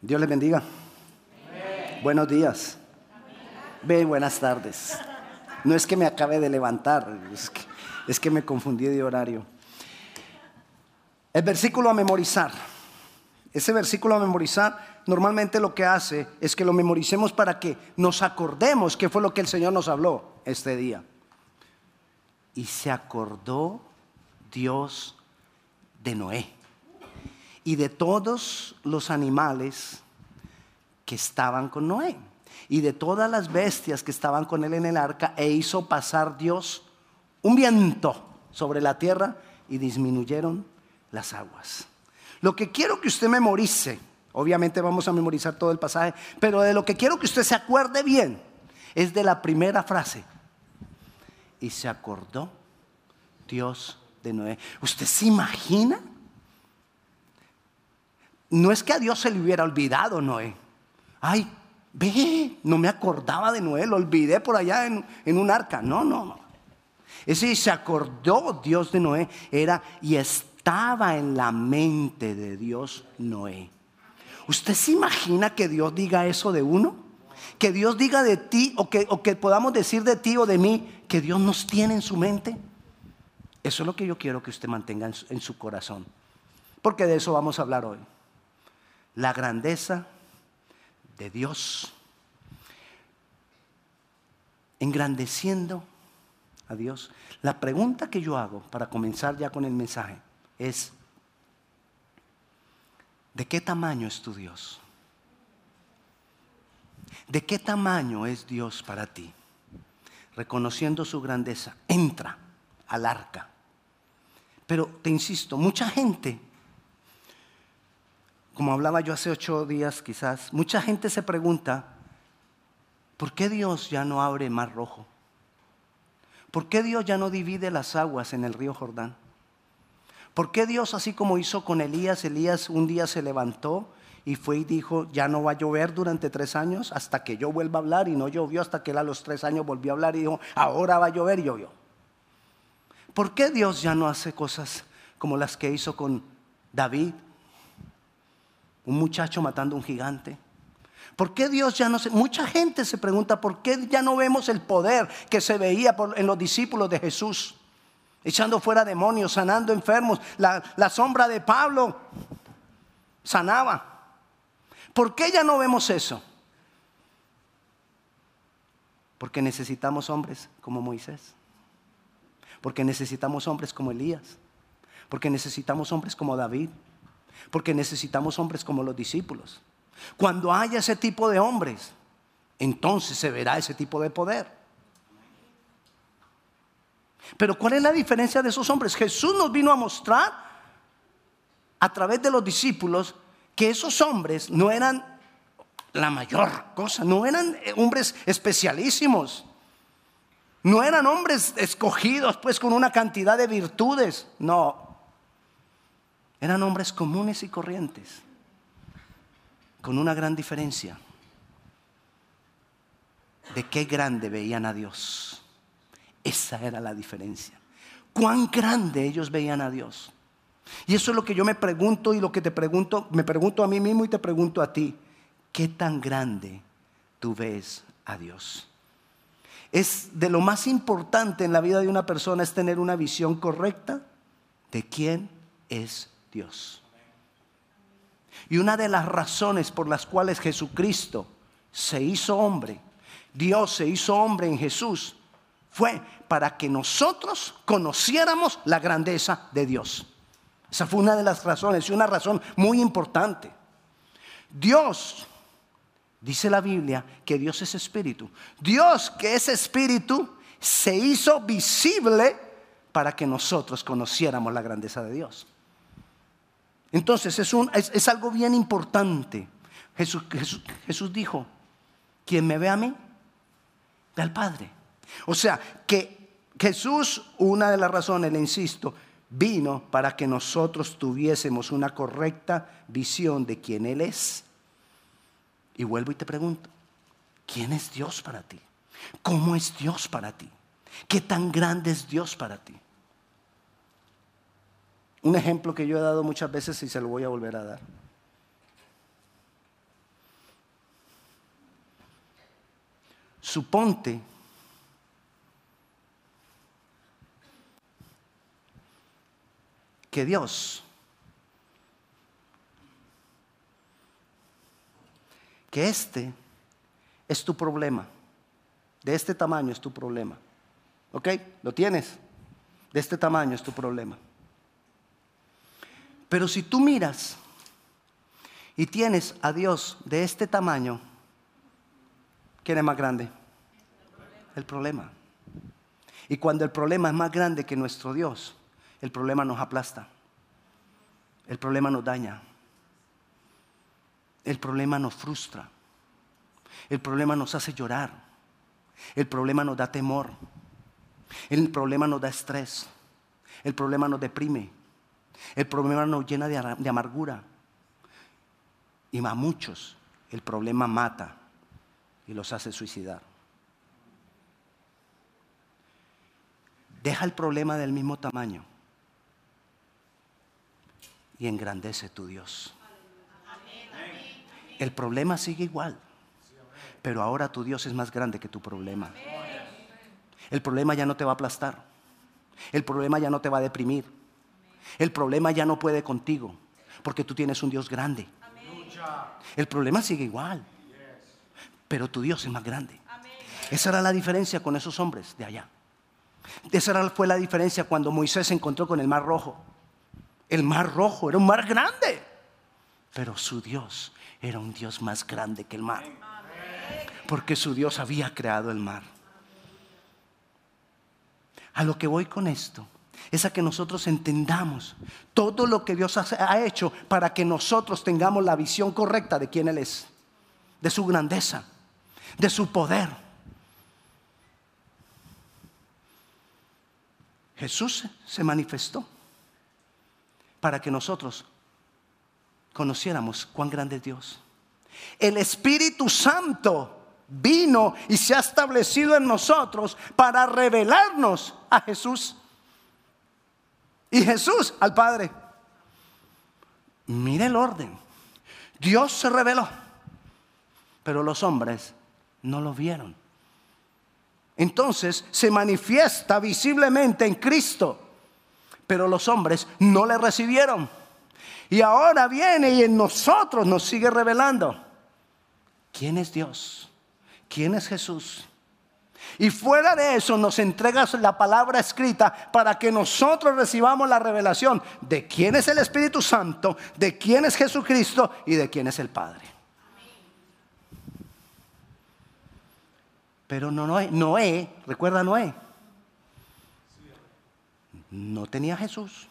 Dios les bendiga. Buenos días. Ve, buenas tardes. No es que me acabe de levantar, es que, es que me confundí de horario. El versículo a memorizar. Ese versículo a memorizar normalmente lo que hace es que lo memoricemos para que nos acordemos qué fue lo que el Señor nos habló este día. Y se acordó Dios de Noé y de todos los animales que estaban con Noé y de todas las bestias que estaban con él en el arca e hizo pasar Dios un viento sobre la tierra y disminuyeron las aguas. Lo que quiero que usted memorice, obviamente vamos a memorizar todo el pasaje, pero de lo que quiero que usted se acuerde bien es de la primera frase. Y se acordó Dios de Noé. ¿Usted se imagina? No es que a Dios se le hubiera olvidado Noé. Ay, ve, no me acordaba de Noé, lo olvidé por allá en, un arca. No, no, no. Ese se acordó Dios de Noé era y estaba en la mente de Dios Noé. ¿Usted se imagina que Dios diga eso de uno? Que Dios diga de ti o que, o que podamos decir de ti o de mí que Dios nos tiene en su mente. Eso es lo que yo quiero que usted mantenga en su corazón. Porque de eso vamos a hablar hoy la grandeza de Dios, engrandeciendo a Dios. La pregunta que yo hago para comenzar ya con el mensaje es, ¿de qué tamaño es tu Dios? ¿De qué tamaño es Dios para ti? Reconociendo su grandeza, entra al arca. Pero te insisto, mucha gente como hablaba yo hace ocho días quizás, mucha gente se pregunta, ¿por qué Dios ya no abre mar rojo? ¿Por qué Dios ya no divide las aguas en el río Jordán? ¿Por qué Dios, así como hizo con Elías, Elías un día se levantó y fue y dijo, ya no va a llover durante tres años hasta que yo vuelva a hablar y no llovió hasta que él a los tres años volvió a hablar y dijo, ahora va a llover y llovió. ¿Por qué Dios ya no hace cosas como las que hizo con David, un muchacho matando a un gigante. ¿Por qué Dios ya no se... Mucha gente se pregunta, ¿por qué ya no vemos el poder que se veía en los discípulos de Jesús? Echando fuera demonios, sanando enfermos. La, la sombra de Pablo sanaba. ¿Por qué ya no vemos eso? Porque necesitamos hombres como Moisés. Porque necesitamos hombres como Elías. Porque necesitamos hombres como David. Porque necesitamos hombres como los discípulos. Cuando haya ese tipo de hombres, entonces se verá ese tipo de poder. Pero ¿cuál es la diferencia de esos hombres? Jesús nos vino a mostrar a través de los discípulos que esos hombres no eran la mayor cosa, no eran hombres especialísimos, no eran hombres escogidos pues con una cantidad de virtudes, no, eran hombres comunes y corrientes, con una gran diferencia. De qué grande veían a Dios. Esa era la diferencia. Cuán grande ellos veían a Dios. Y eso es lo que yo me pregunto y lo que te pregunto, me pregunto a mí mismo y te pregunto a ti. ¿Qué tan grande tú ves a Dios? Es de lo más importante en la vida de una persona es tener una visión correcta de quién es Dios. Y una de las razones por las cuales Jesucristo se hizo hombre, Dios se hizo hombre en Jesús, fue para que nosotros conociéramos la grandeza de Dios. Esa fue una de las razones y una razón muy importante. Dios, dice la Biblia, que Dios es espíritu. Dios que es espíritu se hizo visible para que nosotros conociéramos la grandeza de Dios. Entonces es, algo bien importante. Jesús, dijo, quien me ve a mí, ve al Padre. O sea, que Jesús, una de las razones, le insisto, vino para que nosotros tuviésemos una correcta visión de quién Él es. Y vuelvo y te pregunto, ¿quién es Dios para ti? ¿Cómo es Dios para ti? ¿Qué tan grande es Dios para ti? Un ejemplo que yo he dado muchas veces y se lo voy a volver a dar. Suponte que Dios, que este es tu problema, de este tamaño es tu problema, ¿ok? ¿Lo tienes? De este tamaño es tu problema. Pero si tú miras y tienes a Dios de este tamaño, ¿quién es más grande? El problema. Y cuando el problema es más grande que nuestro Dios, el problema nos aplasta. El problema nos daña. El problema nos frustra. El problema nos hace llorar. El problema nos da temor. El problema nos da estrés. El problema nos deprime. El problema nos llena de, amargura. Y a muchos el problema mata y los hace suicidar. Deja el problema del mismo tamaño y engrandece tu Dios. El problema sigue igual, pero ahora tu Dios es más grande que tu problema. El problema ya no te va a aplastar. El problema ya no te va a deprimir. El problema ya no puede contigo, porque tú tienes un Dios grande. El problema sigue igual, pero tu Dios es más grande. Esa era la diferencia con esos hombres de allá. Esa fue la diferencia cuando Moisés se encontró con el mar rojo. El mar rojo era un mar grande, pero su Dios era un Dios más grande que el mar. Porque su Dios había creado el mar. A lo que voy con esto es a que nosotros entendamos todo lo que Dios ha hecho para que nosotros tengamos la visión correcta de quién Él es, de su grandeza, de su poder. Jesús se manifestó para que nosotros conociéramos cuán grande es Dios. El Espíritu Santo vino y se ha establecido en nosotros para revelarnos a Jesús. Y Jesús al Padre. Mire el orden. Dios se reveló, pero los hombres no lo vieron. Entonces se manifiesta visiblemente en Cristo pero los hombres no le recibieron. Y ahora viene y en nosotros nos sigue revelando. ¿Quién es Dios? ¿Quién es Jesús? Y fuera de eso nos entregas la palabra escrita para que nosotros recibamos la revelación de quién es el Espíritu Santo, de quién es Jesucristo y de quién es el Padre. Pero no, Noé, Noé, recuerda Noé, no tenía Jesús,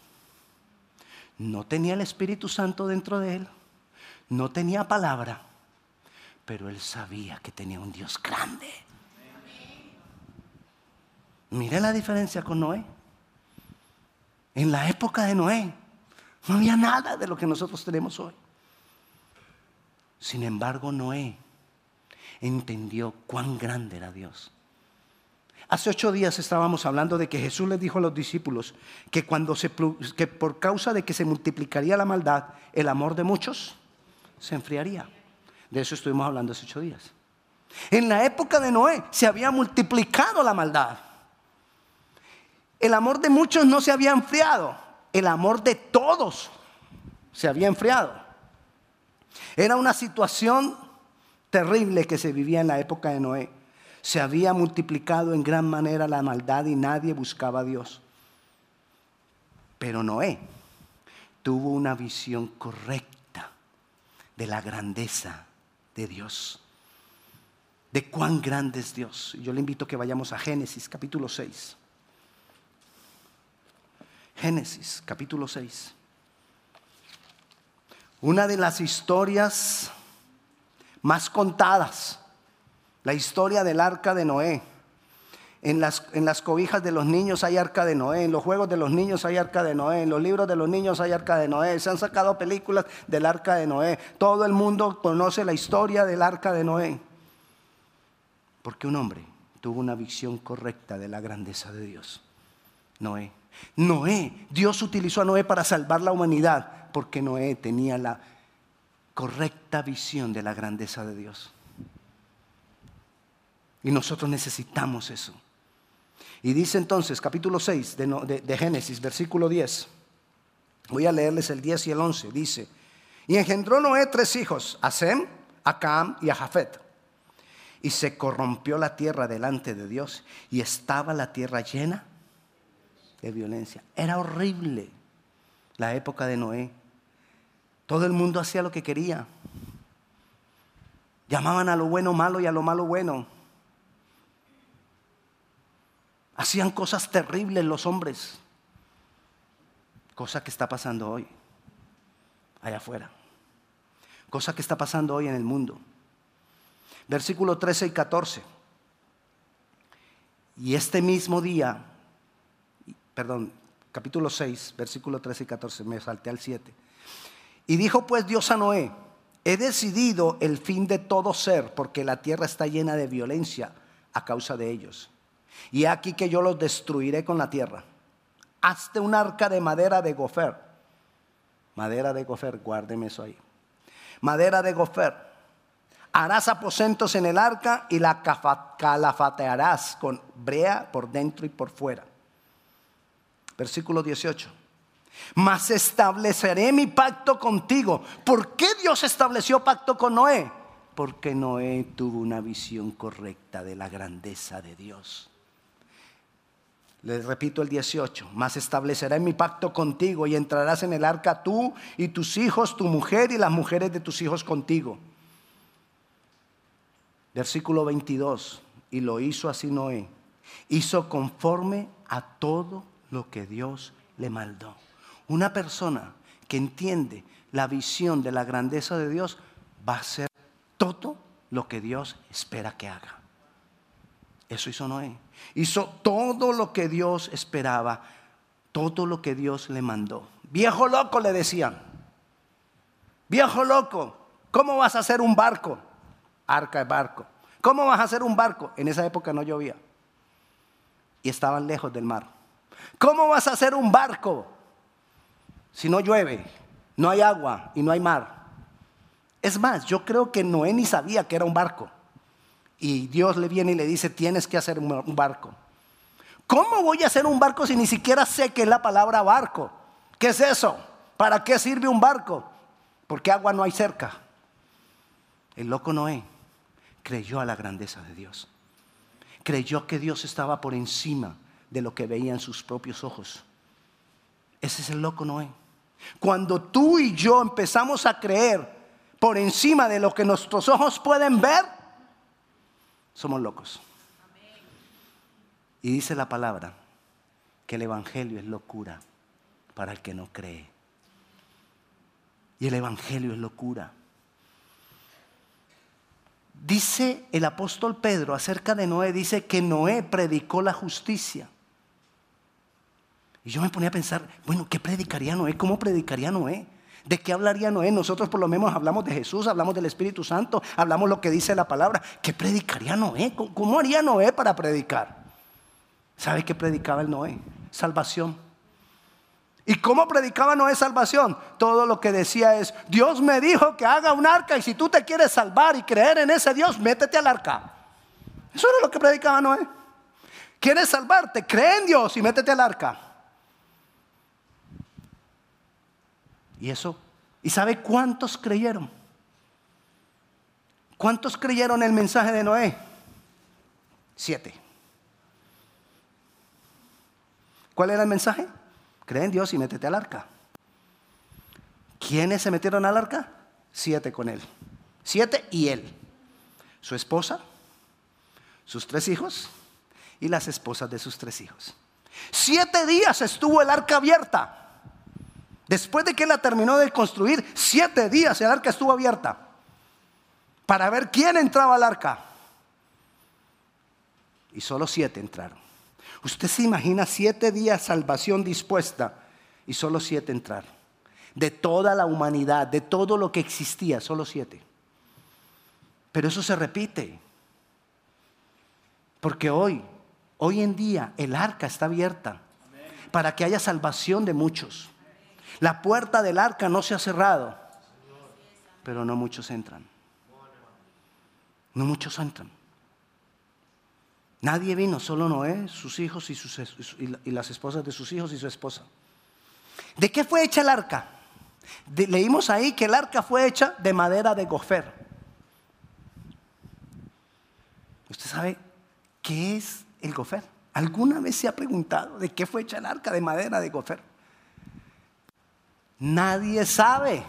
no tenía el Espíritu Santo dentro de él, no tenía palabra, pero él sabía que tenía un Dios grande. Mire la diferencia con Noé. En la época de Noé no había nada de lo que nosotros tenemos hoy. Sin embargo, Noé entendió cuán grande era Dios. Hace ocho días estábamos hablando de que Jesús les dijo a los discípulos que, cuando se, que por causa de que se multiplicaría la maldad, el amor de muchos se enfriaría. De eso estuvimos hablando hace ocho días. En la época de Noé se había multiplicado la maldad. El amor de muchos no se había enfriado. El amor de todos se había enfriado. Era una situación terrible que se vivía en la época de Noé se había multiplicado en gran manera la maldad y nadie buscaba a Dios. Pero Noé tuvo una visión correcta de la grandeza de Dios, de cuán grande es Dios. Yo le invito a que vayamos a Génesis capítulo 6. Génesis capítulo 6. Una de las historias más contadas la historia del arca de Noé. En las, en las, cobijas de los niños hay arca de Noé, en los juegos de los niños hay arca de Noé, en los libros de los niños hay arca de Noé, se han sacado películas del arca de Noé. Todo el mundo conoce la historia del arca de Noé. Porque un hombre tuvo una visión correcta de la grandeza de Dios. Noé. Noé, Dios utilizó a Noé para salvar la humanidad porque Noé tenía la correcta visión de la grandeza de Dios. Y nosotros necesitamos eso. Y dice entonces, capítulo 6 de, de, Génesis, versículo 10. Voy a leerles el 10 y el 11. Dice, y engendró Noé tres hijos, a Sem, a y a Jafet. Y se corrompió la tierra delante de Dios y estaba la tierra llena de violencia. Era horrible la época de Noé. Todo el mundo hacía lo que quería. Llamaban a lo bueno malo y a lo malo bueno. Hacían cosas terribles los hombres. Cosa que está pasando hoy, allá afuera. Cosa que está pasando hoy en el mundo. Versículo 13 y 14. Y este mismo día, perdón, capítulo 6, versículo 13 y 14, me salté al 7. Y dijo pues Dios a Noé, he decidido el fin de todo ser, porque la tierra está llena de violencia a causa de ellos. Y aquí que yo los destruiré con la tierra. Hazte un arca de madera de gofer. Madera de gofer, guárdeme eso ahí. Madera de gofer. Harás aposentos en el arca y la calafatearás con brea por dentro y por fuera. Versículo 18. Mas estableceré mi pacto contigo. ¿Por qué Dios estableció pacto con Noé? Porque Noé tuvo una visión correcta de la grandeza de Dios. Les repito el 18, mas estableceré mi pacto contigo y entrarás en el arca tú y tus hijos, tu mujer y las mujeres de tus hijos contigo. Versículo 22, y lo hizo así Noé. Hizo conforme a todo lo que Dios le maldó. Una persona que entiende la visión de la grandeza de Dios va a hacer todo lo que Dios espera que haga. Eso hizo Noé. Hizo todo lo que Dios esperaba, todo lo que Dios le mandó. Viejo loco le decían. Viejo loco, ¿cómo vas a hacer un barco? Arca de barco. ¿Cómo vas a hacer un barco? En esa época no llovía. Y estaban lejos del mar. ¿Cómo vas a hacer un barco si no llueve, no hay agua y no hay mar? Es más, yo creo que Noé ni sabía que era un barco y Dios le viene y le dice, tienes que hacer un barco. ¿Cómo voy a hacer un barco si ni siquiera sé qué es la palabra barco? ¿Qué es eso? ¿Para qué sirve un barco? Porque agua no hay cerca. El loco Noé creyó a la grandeza de Dios. Creyó que Dios estaba por encima de lo que veía en sus propios ojos. Ese es el loco Noé. Cuando tú y yo empezamos a creer por encima de lo que nuestros ojos pueden ver, somos locos. Y dice la palabra que el Evangelio es locura para el que no cree. Y el Evangelio es locura. Dice el apóstol Pedro acerca de Noé, dice que Noé predicó la justicia. Y yo me ponía a pensar, bueno, ¿qué predicaría Noé? ¿Cómo predicaría Noé? ¿De qué hablaría Noé? Nosotros por lo menos hablamos de Jesús, hablamos del Espíritu Santo, hablamos lo que dice la palabra. ¿Qué predicaría Noé? ¿Cómo haría Noé para predicar? ¿Sabe qué predicaba el Noé? Salvación. ¿Y cómo predicaba Noé salvación? Todo lo que decía es, Dios me dijo que haga un arca y si tú te quieres salvar y creer en ese Dios, métete al arca. Eso era lo que predicaba Noé. ¿Quieres salvarte? Cree en Dios y métete al arca. Y eso, ¿y sabe cuántos creyeron? ¿Cuántos creyeron el mensaje de Noé? Siete. ¿Cuál era el mensaje? Cree en Dios y métete al arca. ¿Quiénes se metieron al arca? Siete con él. Siete y él. Su esposa, sus tres hijos y las esposas de sus tres hijos. Siete días estuvo el arca abierta. Después de que la terminó de construir, siete días el arca estuvo abierta para ver quién entraba al arca. Y solo siete entraron. Usted se imagina siete días salvación dispuesta y solo siete entraron. De toda la humanidad, de todo lo que existía, solo siete. Pero eso se repite. Porque hoy, hoy en día, el arca está abierta para que haya salvación de muchos. La puerta del arca no se ha cerrado, pero no muchos entran. No muchos entran. Nadie vino, solo Noé, sus hijos y, sus, y las esposas de sus hijos y su esposa. ¿De qué fue hecha el arca? leímos ahí que el arca fue hecha de madera de gofer. ¿Usted sabe qué es el gofer? ¿Alguna vez se ha preguntado de qué fue hecha el arca de madera de gofer? Nadie sabe.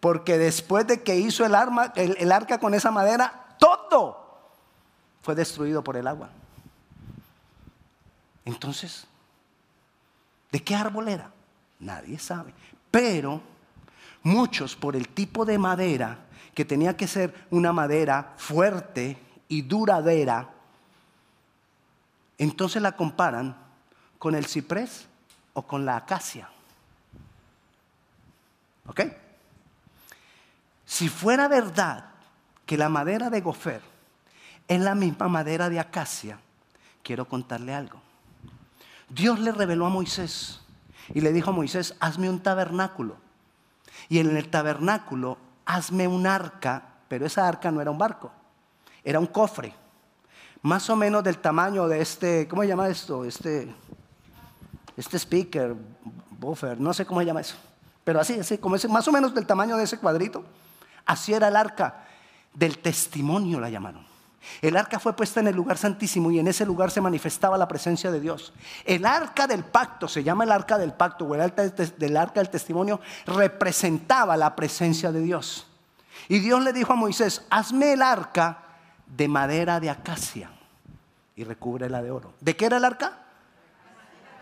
Porque después de que hizo el, arma, arca con esa madera, todo fue destruido por el agua. Entonces, ¿de qué árbol era? Nadie sabe. Pero muchos por el tipo de madera, que tenía que ser una madera fuerte y duradera, entonces la comparan con el ciprés o con la acacia. ¿Ok? Si fuera verdad que la madera de gofer es la misma madera de acacia, quiero contarle algo. Dios le reveló a Moisés y le dijo a Moisés, hazme un tabernáculo. Y en el tabernáculo, hazme un arca, pero esa arca no era un barco, era un cofre, más o menos del tamaño de este, ¿cómo se llama esto? Este, este speaker, buffer, no sé cómo se llama eso, pero así, así, como ese, más o menos del tamaño de ese cuadrito. Así era el arca del testimonio, la llamaron. El arca fue puesta en el lugar santísimo y en ese lugar se manifestaba la presencia de Dios. El arca del pacto, se llama el arca del pacto o el arca del, arca del testimonio, representaba la presencia de Dios. Y Dios le dijo a Moisés, hazme el arca de madera de acacia y recúbrela de oro. ¿De qué era el arca?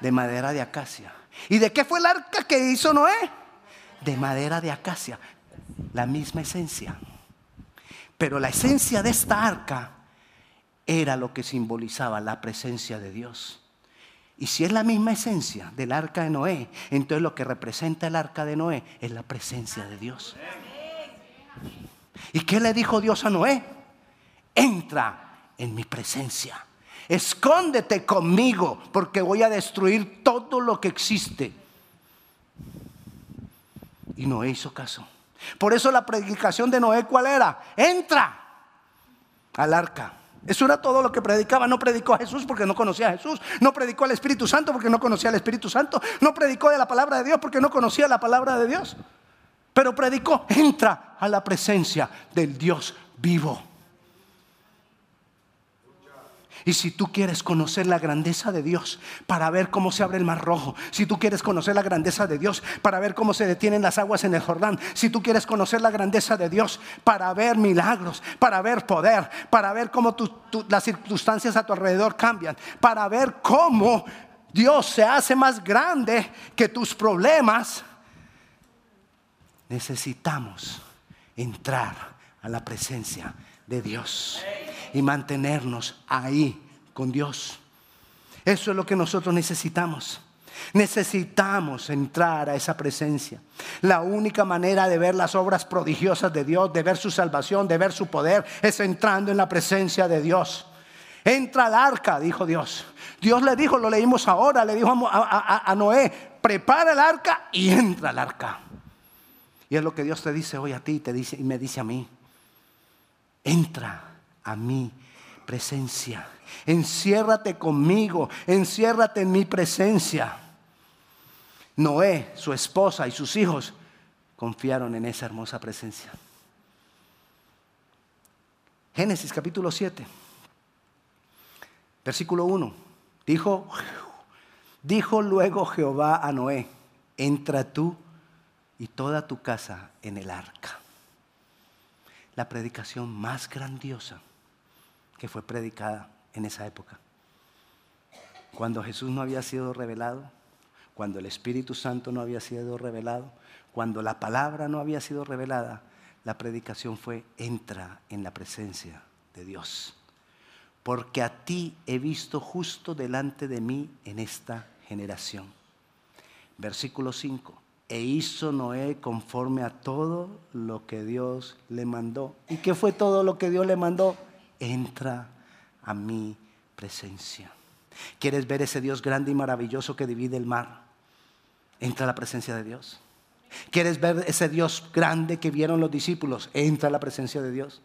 De madera de acacia. ¿Y de qué fue el arca que hizo Noé? De madera de acacia. La misma esencia. Pero la esencia de esta arca era lo que simbolizaba la presencia de Dios. Y si es la misma esencia del arca de Noé, entonces lo que representa el arca de Noé es la presencia de Dios. ¿Y qué le dijo Dios a Noé? Entra en mi presencia. Escóndete conmigo porque voy a destruir todo lo que existe. Y Noé hizo caso. Por eso la predicación de Noé, ¿cuál era? Entra al arca. Eso era todo lo que predicaba. No predicó a Jesús porque no conocía a Jesús. No predicó al Espíritu Santo porque no conocía al Espíritu Santo. No predicó de la palabra de Dios porque no conocía la palabra de Dios. Pero predicó, entra a la presencia del Dios vivo. Y si tú quieres conocer la grandeza de Dios para ver cómo se abre el mar rojo, si tú quieres conocer la grandeza de Dios para ver cómo se detienen las aguas en el Jordán, si tú quieres conocer la grandeza de Dios para ver milagros, para ver poder, para ver cómo las circunstancias a tu alrededor cambian, para ver cómo Dios se hace más grande que tus problemas, necesitamos entrar a la presencia de Dios y mantenernos ahí con Dios. Eso es lo que nosotros necesitamos. Necesitamos entrar a esa presencia. La única manera de ver las obras prodigiosas de Dios, de ver su salvación, de ver su poder, es entrando en la presencia de Dios. Entra al arca, dijo Dios. Dios le dijo, lo leímos ahora, le dijo a, Noé, prepara el arca y entra al arca. Y es lo que Dios te dice hoy a ti te dice, y me dice a mí. Entra a mi presencia. Enciérrate conmigo, enciérrate en mi presencia. Noé, su esposa y sus hijos confiaron en esa hermosa presencia. Génesis capítulo 7, versículo 1. Dijo, dijo luego Jehová a Noé, entra tú y toda tu casa en el arca. La predicación más grandiosa que fue predicada en esa época. Cuando Jesús no había sido revelado, cuando el Espíritu Santo no había sido revelado, cuando la palabra no había sido revelada, la predicación fue, entra en la presencia de Dios. Porque a ti he visto justo delante de mí en esta generación. Versículo 5. E hizo Noé conforme a todo lo que Dios le mandó. ¿Y qué fue todo lo que Dios le mandó? Entra a mi presencia. ¿Quieres ver ese Dios grande y maravilloso que divide el mar? Entra a la presencia de Dios. ¿Quieres ver ese Dios grande que vieron los discípulos? Entra a la presencia de Dios.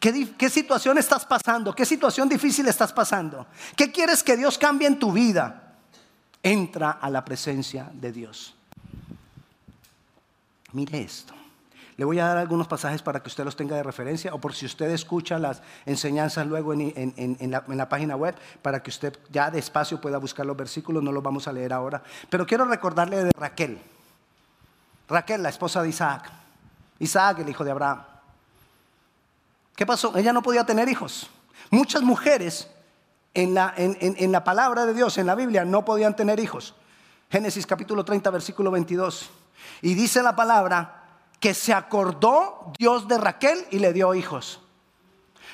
¿Qué, ¿Qué, situación estás pasando? ¿Qué situación difícil estás pasando? ¿Qué quieres que Dios cambie en tu vida? Entra a la presencia de Dios. Mire esto. Le voy a dar algunos pasajes para que usted los tenga de referencia o por si usted escucha las enseñanzas luego en, la, página web para que usted ya despacio pueda buscar los versículos, no los vamos a leer ahora. Pero quiero recordarle de Raquel. Raquel, la esposa de Isaac. Isaac, el hijo de Abraham. ¿Qué pasó? Ella no podía tener hijos. Muchas mujeres en la, en la palabra de Dios, en la Biblia, no podían tener hijos. Génesis capítulo 30, versículo 22. Y dice la palabra que se acordó Dios de Raquel y le dio hijos.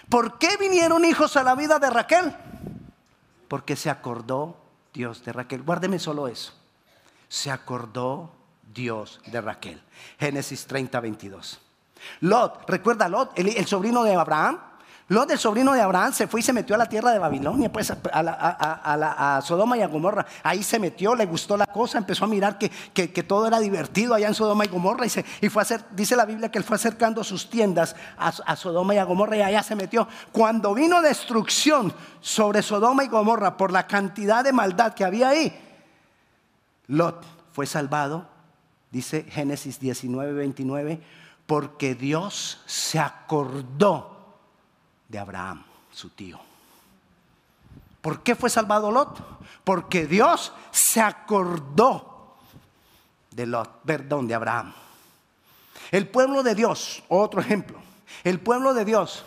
¿Por qué vinieron hijos a la vida de Raquel? Porque se acordó Dios de Raquel. Guárdeme solo eso. Se acordó Dios de Raquel. Génesis 30, 22. Lot, recuerda Lot, el sobrino de Abraham, Lot, el sobrino de Abraham, se fue y se metió a la tierra de Babilonia, pues a, Sodoma y a Gomorra. Ahí se metió, le gustó la cosa, empezó a mirar que, todo era divertido allá en Sodoma y Gomorra. Y, se, fue a dice la Biblia que él fue acercando sus tiendas a, Sodoma y a Gomorra y allá se metió. Cuando vino destrucción sobre Sodoma y Gomorra por la cantidad de maldad que había ahí, Lot fue salvado, dice Génesis 19, 29, porque Dios se acordó de Abraham, su tío. ¿Por qué fue salvado Lot? Porque Dios se acordó de Lot, perdón, de Abraham. El pueblo de Dios, otro ejemplo, el pueblo de Dios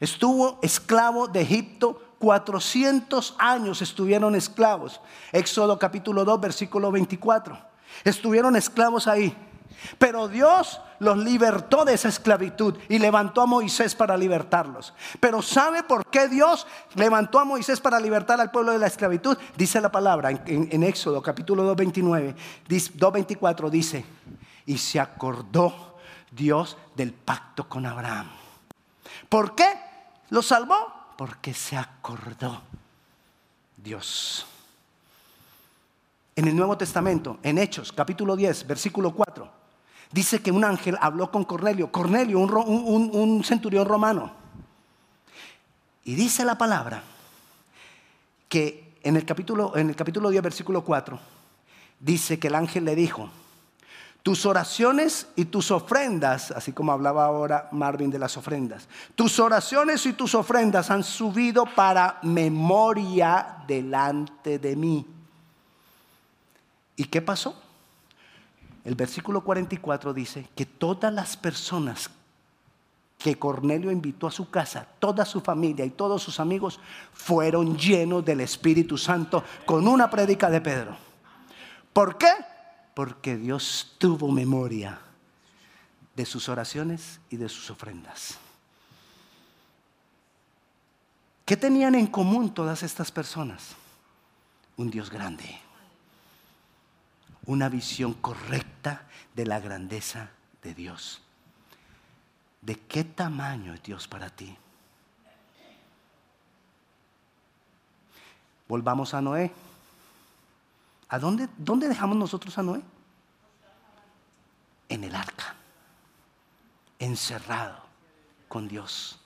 estuvo esclavo de Egipto 400 años estuvieron esclavos. Éxodo capítulo 2, versículo 24. Estuvieron esclavos ahí. Pero Dios los libertó de esa esclavitud y levantó a Moisés para libertarlos. Pero ¿sabe por qué Dios levantó a Moisés para libertar al pueblo de la esclavitud? Dice la palabra en, Éxodo capítulo 2, 29, 2, dice, y se acordó Dios del pacto con Abraham. ¿Por qué lo salvó? Porque se acordó Dios. En el Nuevo Testamento, en Hechos capítulo 10, versículo 4 dice que un ángel habló con Cornelio, Cornelio, un, centurión romano. Y dice la palabra que en el capítulo, en el capítulo 10, versículo 4, dice que el ángel le dijo, tus oraciones y tus ofrendas, así como hablaba ahora Marvin de las ofrendas, tus oraciones y tus ofrendas han subido para memoria delante de mí. ¿Y qué pasó? El versículo 44 dice que todas las personas que Cornelio invitó a su casa, toda su familia y todos sus amigos fueron llenos del Espíritu Santo con una prédica de Pedro. ¿Por qué? Porque Dios tuvo memoria de sus oraciones y de sus ofrendas. ¿Qué tenían en común todas estas personas? Un Dios grande una visión correcta de la grandeza de Dios. ¿De qué tamaño es Dios para ti? Volvamos a Noé. ¿A dónde, dónde dejamos nosotros a Noé? En el arca, encerrado con Dios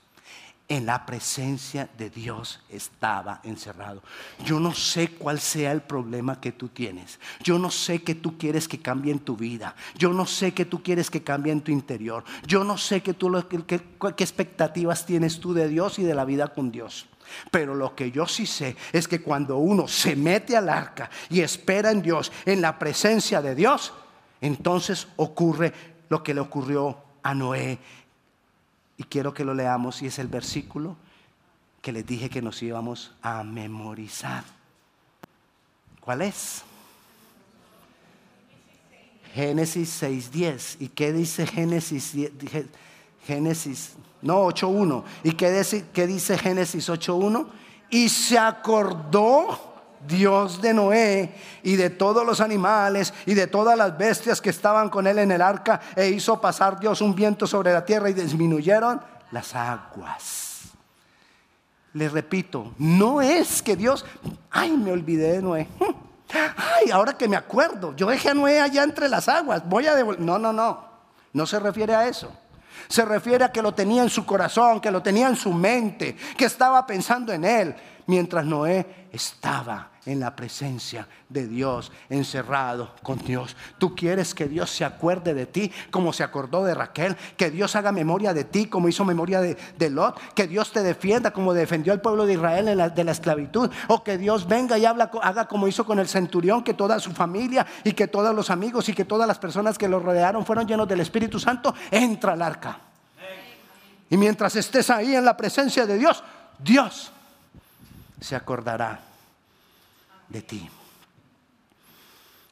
en la presencia de Dios estaba encerrado. Yo no sé cuál sea el problema que tú tienes. Yo no sé que tú quieres que cambie en tu vida. Yo no sé que tú quieres que cambie en tu interior. Yo no sé que tú, qué expectativas tienes tú de Dios y de la vida con Dios. Pero lo que yo sí sé es que cuando uno se mete al arca y espera en Dios, en la presencia de Dios, entonces ocurre lo que le ocurrió a Noé y quiero que lo leamos y es el versículo que les dije que nos íbamos a memorizar. ¿Cuál es? Génesis 6.10. ¿Y qué dice Génesis? Génesis, no, 8.1. ¿Y qué dice, qué dice Génesis 8.1? Y se acordó Dios de Noé y de todos los animales y de todas las bestias que estaban con él en el arca e hizo pasar Dios un viento sobre la tierra y disminuyeron las aguas. Le repito, no es que Dios, ay, me olvidé de Noé. Ay, ahora que me acuerdo, yo dejé a Noé allá entre las aguas, voy a devolver. No, no, no, no se refiere a eso. Se refiere a que lo tenía en su corazón, que lo tenía en su mente, que estaba pensando en él, mientras Noé estaba en la presencia de Dios, encerrado con Dios. Tú quieres que Dios se acuerde de ti como se acordó de Raquel, que Dios haga memoria de ti como hizo memoria de, Lot, que Dios te defienda como defendió al pueblo de Israel de la esclavitud, o que Dios venga y haga como hizo con el centurión, que toda su familia y que todos los amigos y que todas las personas que lo rodearon fueron llenos del Espíritu Santo, entra al arca. Y mientras estés ahí en la presencia de Dios, Dios se acordará de ti.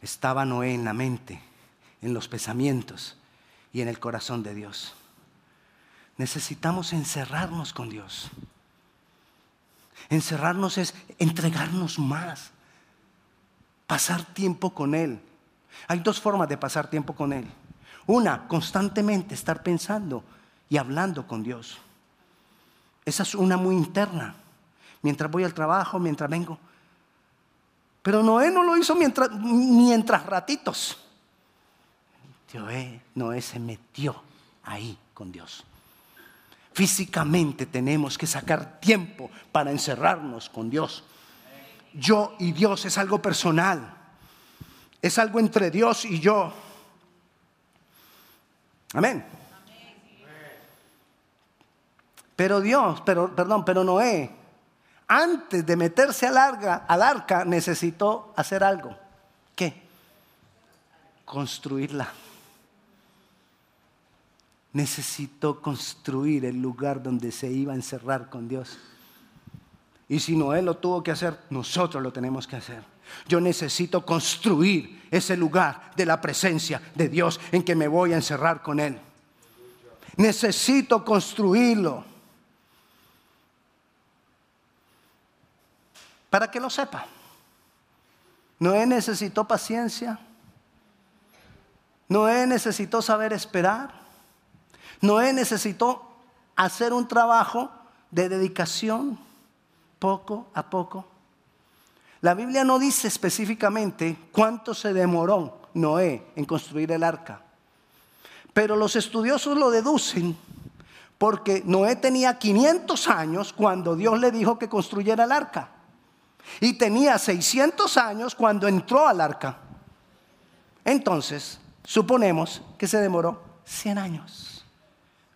Estaba Noé en la mente, en los pensamientos y en el corazón de Dios. Necesitamos encerrarnos con Dios. Encerrarnos es entregarnos más, pasar tiempo con Él. Hay dos formas de pasar tiempo con Él. Una, constantemente estar pensando y hablando con Dios. Esa es una muy interna. Mientras voy al trabajo, mientras vengo, pero Noé no lo hizo mientras, mientras ratitos. Noé, Noé se metió ahí con Dios. Físicamente tenemos que sacar tiempo para encerrarnos con Dios. Yo y Dios es algo personal. Es algo entre Dios y yo. Amén. Pero Dios, pero perdón, pero Noé antes de meterse al arca, al necesitó hacer algo. ¿Qué? Construirla. Necesitó construir el lugar donde se iba a encerrar con Dios. Y si Noé lo tuvo que hacer, nosotros lo tenemos que hacer. Yo necesito construir ese lugar de la presencia de Dios en que me voy a encerrar con Él. Necesito construirlo. Para que lo sepa. Noé necesitó paciencia. Noé necesitó saber esperar. Noé necesitó hacer un trabajo de dedicación poco a poco. La Biblia no dice específicamente cuánto se demoró Noé en construir el arca, pero los estudiosos lo deducen porque Noé tenía 500 años cuando Dios le dijo que construyera el arca. Y tenía 600 años cuando entró al arca. Entonces, suponemos que se demoró 100 años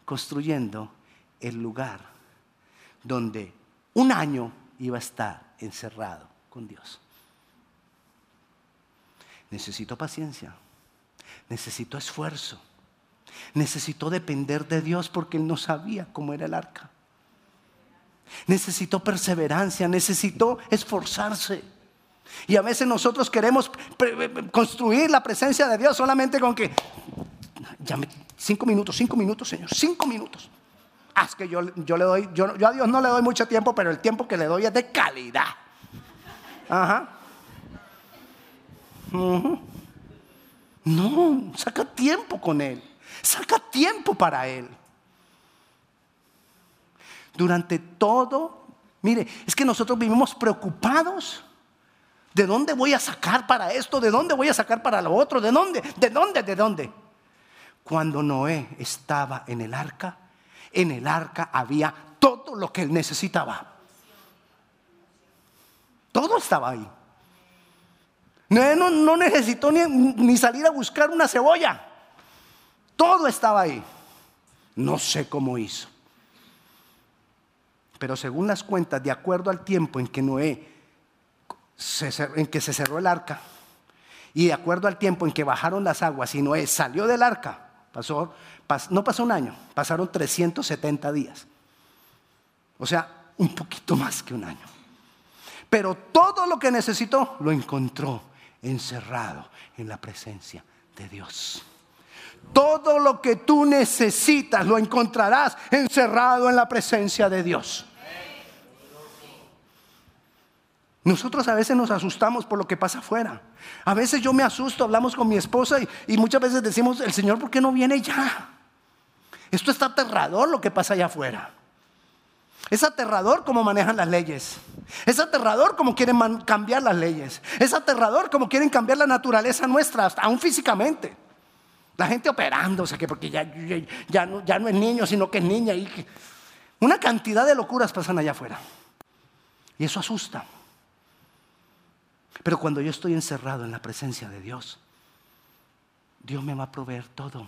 construyendo el lugar donde un año iba a estar encerrado con Dios. Necesito paciencia, necesito esfuerzo, necesito depender de Dios porque Él no sabía cómo era el arca. Necesitó perseverancia, necesitó esforzarse. Y a veces nosotros queremos construir la presencia de Dios solamente con que, cinco minutos, cinco minutos, Señor, cinco minutos. Ah, es que yo, yo le doy, yo, a Dios no le doy mucho tiempo, pero el tiempo que le doy es de calidad. Ajá. No, saca tiempo con Él. Saca tiempo para Él durante todo. Mire, es que nosotros vivimos preocupados. ¿De dónde voy a sacar para esto? ¿De dónde voy a sacar para lo otro? ¿De dónde? ¿De dónde? ¿De dónde? Cuando Noé estaba en el arca, en el arca había todo lo que él necesitaba. Todo estaba ahí. Noé no, necesitó ni, salir a buscar una cebolla. Todo estaba ahí. No sé cómo hizo. Pero según las cuentas, de acuerdo al tiempo en que Noé, en que se cerró el arca, y de acuerdo al tiempo en que bajaron las aguas y Noé salió del arca, pasó, no pasó un año, pasaron 370 días. O sea, un poquito más que un año. Pero todo lo que necesitó lo encontró encerrado en la presencia de Dios. Todo lo que tú necesitas lo encontrarás encerrado en la presencia de Dios. Nosotros a veces nos asustamos por lo que pasa afuera. A veces yo me asusto, hablamos con mi esposa y, muchas veces decimos, el Señor, ¿por qué no viene ya? Esto está aterrador lo que pasa allá afuera. Es aterrador cómo manejan las leyes. Es aterrador cómo quieren cambiar las leyes. Es aterrador cómo quieren cambiar la naturaleza nuestra, aún físicamente. La gente operándose, que porque ya, ya, no, ya no es niño, sino que es niña. Y una cantidad de locuras pasan allá afuera. Y eso asusta. Pero cuando yo estoy encerrado en la presencia de Dios, Dios me va a proveer todo.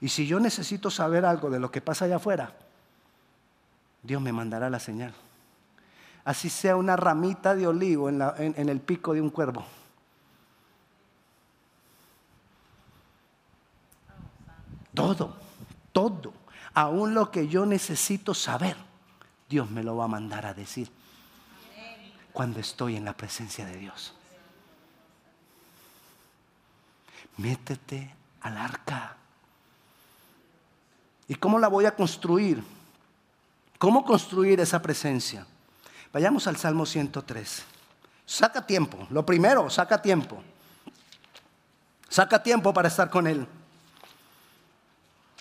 Y si yo necesito saber algo de lo que pasa allá afuera, Dios me mandará la señal. Así sea una ramita de olivo en el pico de un cuervo. Todo, todo, aún lo que yo necesito saber, Dios me lo va a mandar a decir cuando estoy en la presencia de Dios. Métete al arca. ¿Y cómo la voy a construir? ¿Cómo construir esa presencia? Vayamos al Salmo 103. Saca tiempo. Lo primero, saca tiempo. Saca tiempo para estar con Él.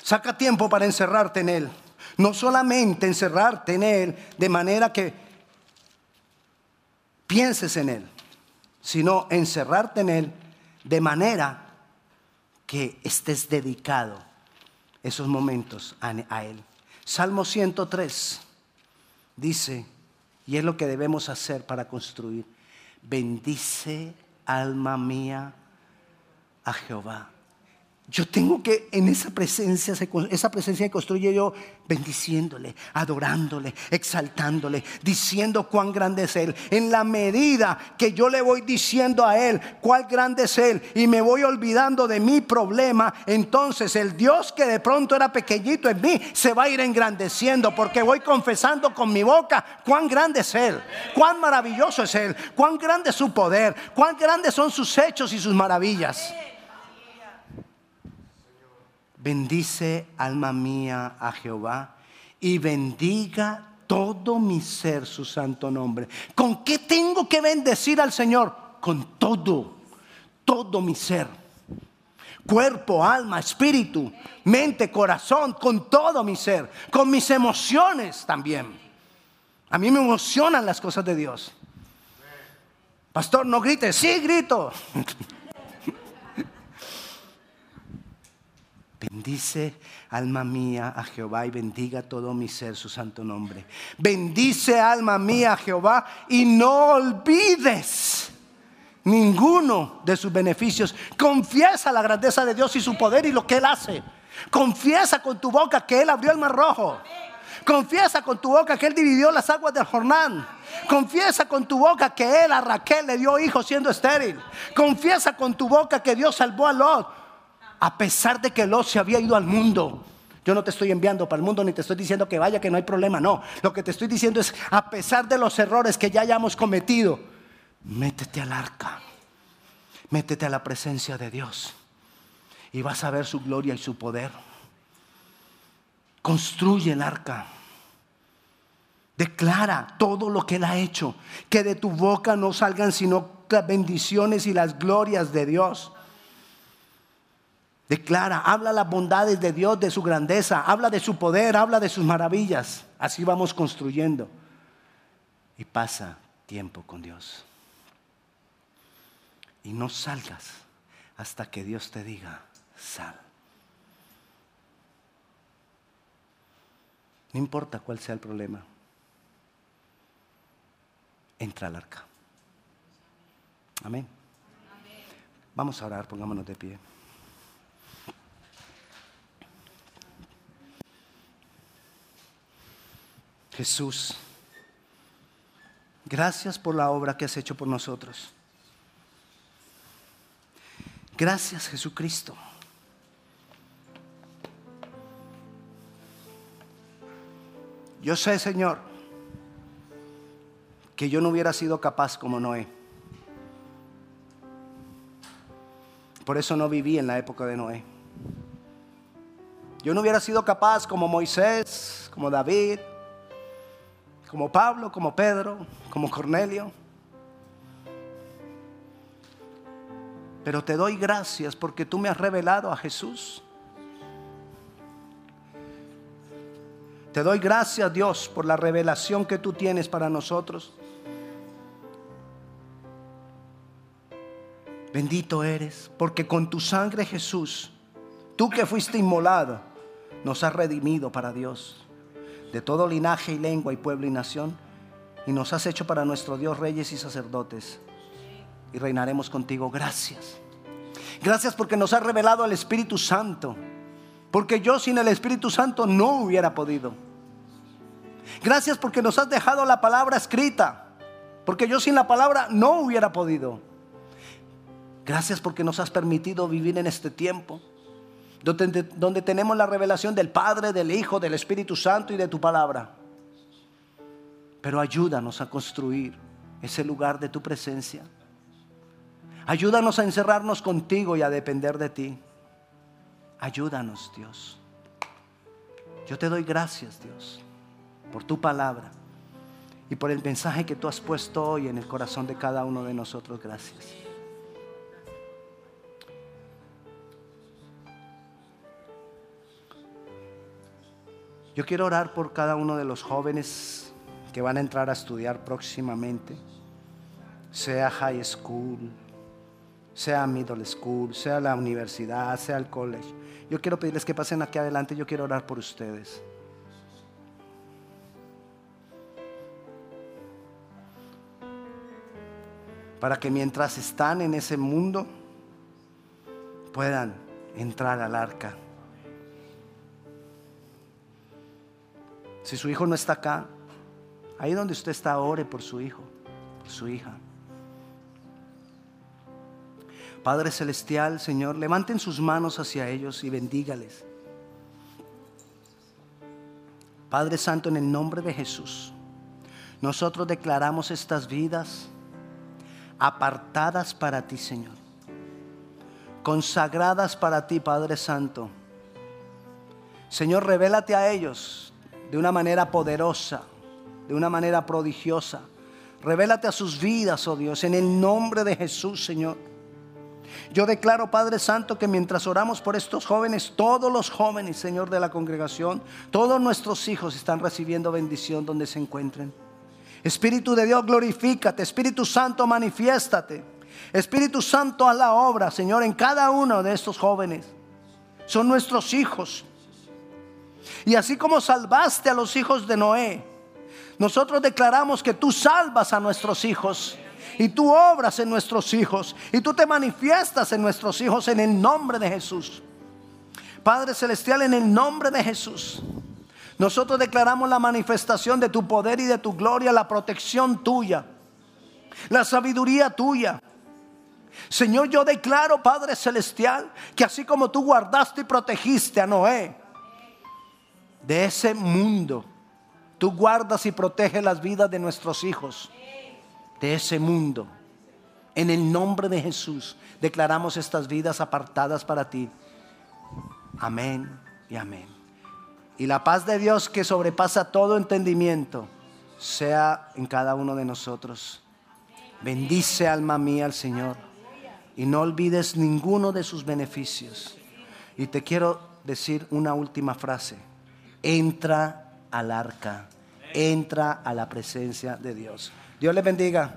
Saca tiempo para encerrarte en Él. No solamente encerrarte en Él de manera que pienses en Él, sino encerrarte en Él de manera que estés dedicado esos momentos a, Él. Salmo 103 dice, y es lo que debemos hacer para construir, bendice alma mía a Jehová yo tengo que en esa presencia, esa presencia que construye yo, bendiciéndole, adorándole, exaltándole, diciendo cuán grande es Él. En la medida que yo le voy diciendo a Él cuán grande es Él y me voy olvidando de mi problema, entonces el Dios que de pronto era pequeñito en mí se va a ir engrandeciendo porque voy confesando con mi boca cuán grande es Él, cuán maravilloso es Él, cuán grande es su poder, cuán grandes son sus hechos y sus maravillas. Bendice alma mía a Jehová y bendiga todo mi ser su santo nombre. ¿Con qué tengo que bendecir al Señor? Con todo, todo mi ser. Cuerpo, alma, espíritu, mente, corazón, con todo mi ser, con mis emociones también. A mí me emocionan las cosas de Dios. Pastor, no grites, sí grito. Bendice alma mía a Jehová y bendiga todo mi ser su santo nombre. Bendice alma mía a Jehová y no olvides ninguno de sus beneficios. Confiesa la grandeza de Dios y su poder y lo que Él hace. Confiesa con tu boca que Él abrió el mar rojo. Confiesa con tu boca que Él dividió las aguas del Jordán. Confiesa con tu boca que Él a Raquel le dio hijos siendo estéril. Confiesa con tu boca que Dios salvó a Lot a pesar de que Lot se había ido al mundo. Yo no te estoy enviando para el mundo ni te estoy diciendo que vaya, que no hay problema. No, lo que te estoy diciendo es, a pesar de los errores que ya hayamos cometido, métete al arca, métete a la presencia de Dios y vas a ver su gloria y su poder. Construye el arca. Declara todo lo que Él ha hecho. Que de tu boca no salgan sino las bendiciones y las glorias de Dios. Declara, habla las bondades de Dios, de su grandeza, habla de su poder, habla de sus maravillas. Así vamos construyendo. Y pasa tiempo con Dios. Y no salgas hasta que Dios te diga, sal. No importa cuál sea el problema. Entra al arca. Amén. Vamos a orar, pongámonos de pie. Jesús, gracias por la obra que has hecho por nosotros. Gracias Jesucristo. Yo sé, Señor, que yo no hubiera sido capaz como Noé. Por eso no viví en la época de Noé. Yo no hubiera sido capaz como Moisés, como David, como Pablo, como Pedro, como Cornelio. Pero te doy gracias porque tú me has revelado a Jesús. Te doy gracias Dios por la revelación que tú tienes para nosotros. Bendito eres, porque con tu sangre Jesús, tú que fuiste inmolado, nos has redimido para Dios, de todo linaje y lengua y pueblo y nación, y nos has hecho para nuestro Dios reyes y sacerdotes, y reinaremos contigo. Gracias. Gracias porque nos has revelado el Espíritu Santo, porque yo sin el Espíritu Santo no hubiera podido. Gracias porque nos has dejado la palabra escrita, porque yo sin la palabra no hubiera podido. Gracias porque nos has permitido vivir en este tiempo, donde, tenemos la revelación del Padre, del Hijo, del Espíritu Santo y de tu palabra. Pero ayúdanos a construir ese lugar de tu presencia. Ayúdanos a encerrarnos contigo y a depender de ti. Ayúdanos, Dios. Yo te doy gracias, Dios, por tu palabra y por el mensaje que tú has puesto hoy en el corazón de cada uno de nosotros. Gracias. Yo quiero orar por cada uno de los jóvenes que van a entrar a estudiar próximamente, sea high school, sea middle school, sea la universidad, sea el college. Yo quiero pedirles que pasen aquí adelante, yo quiero orar por ustedes. Para que mientras están en ese mundo puedan entrar al arca Si su hijo no está acá, ahí donde usted está, ore por su hijo, su hija. Padre Celestial, Señor, levanten sus manos hacia ellos y bendígales. Padre Santo, en el nombre de Jesús, nosotros declaramos estas vidas apartadas para ti, Señor. Consagradas para ti, Padre Santo. Señor, revélate a ellos de una manera poderosa, de una manera prodigiosa. Revélate a sus vidas, oh Dios, en el nombre de Jesús, Señor. Yo declaro, Padre Santo, que mientras oramos por estos jóvenes, todos los jóvenes, Señor, de la congregación, todos nuestros hijos están recibiendo bendición donde se encuentren. Espíritu de Dios, glorifícate. Espíritu Santo, manifiéstate. Espíritu Santo, a la obra, Señor, en cada uno de estos jóvenes. Son nuestros hijos. Y así como salvaste a los hijos de Noé, nosotros declaramos que tú salvas a nuestros hijos. Y tú obras en nuestros hijos. Y tú te manifiestas en nuestros hijos en el nombre de Jesús. Padre Celestial, en el nombre de Jesús. Nosotros declaramos la manifestación de tu poder y de tu gloria, la protección tuya, la sabiduría tuya. Señor, yo declaro, Padre Celestial, que así como tú guardaste y protegiste a Noé, de ese mundo. Tú guardas y proteges las vidas de nuestros hijos. De ese mundo. En el nombre de Jesús declaramos estas vidas apartadas para ti. Amén y amén. Y la paz de Dios que sobrepasa todo entendimiento sea en cada uno de nosotros. Bendice alma mía al Señor y no olvides ninguno de sus beneficios. Y te quiero decir una última frase entra al arca, entra a la presencia de Dios. Dios les bendiga.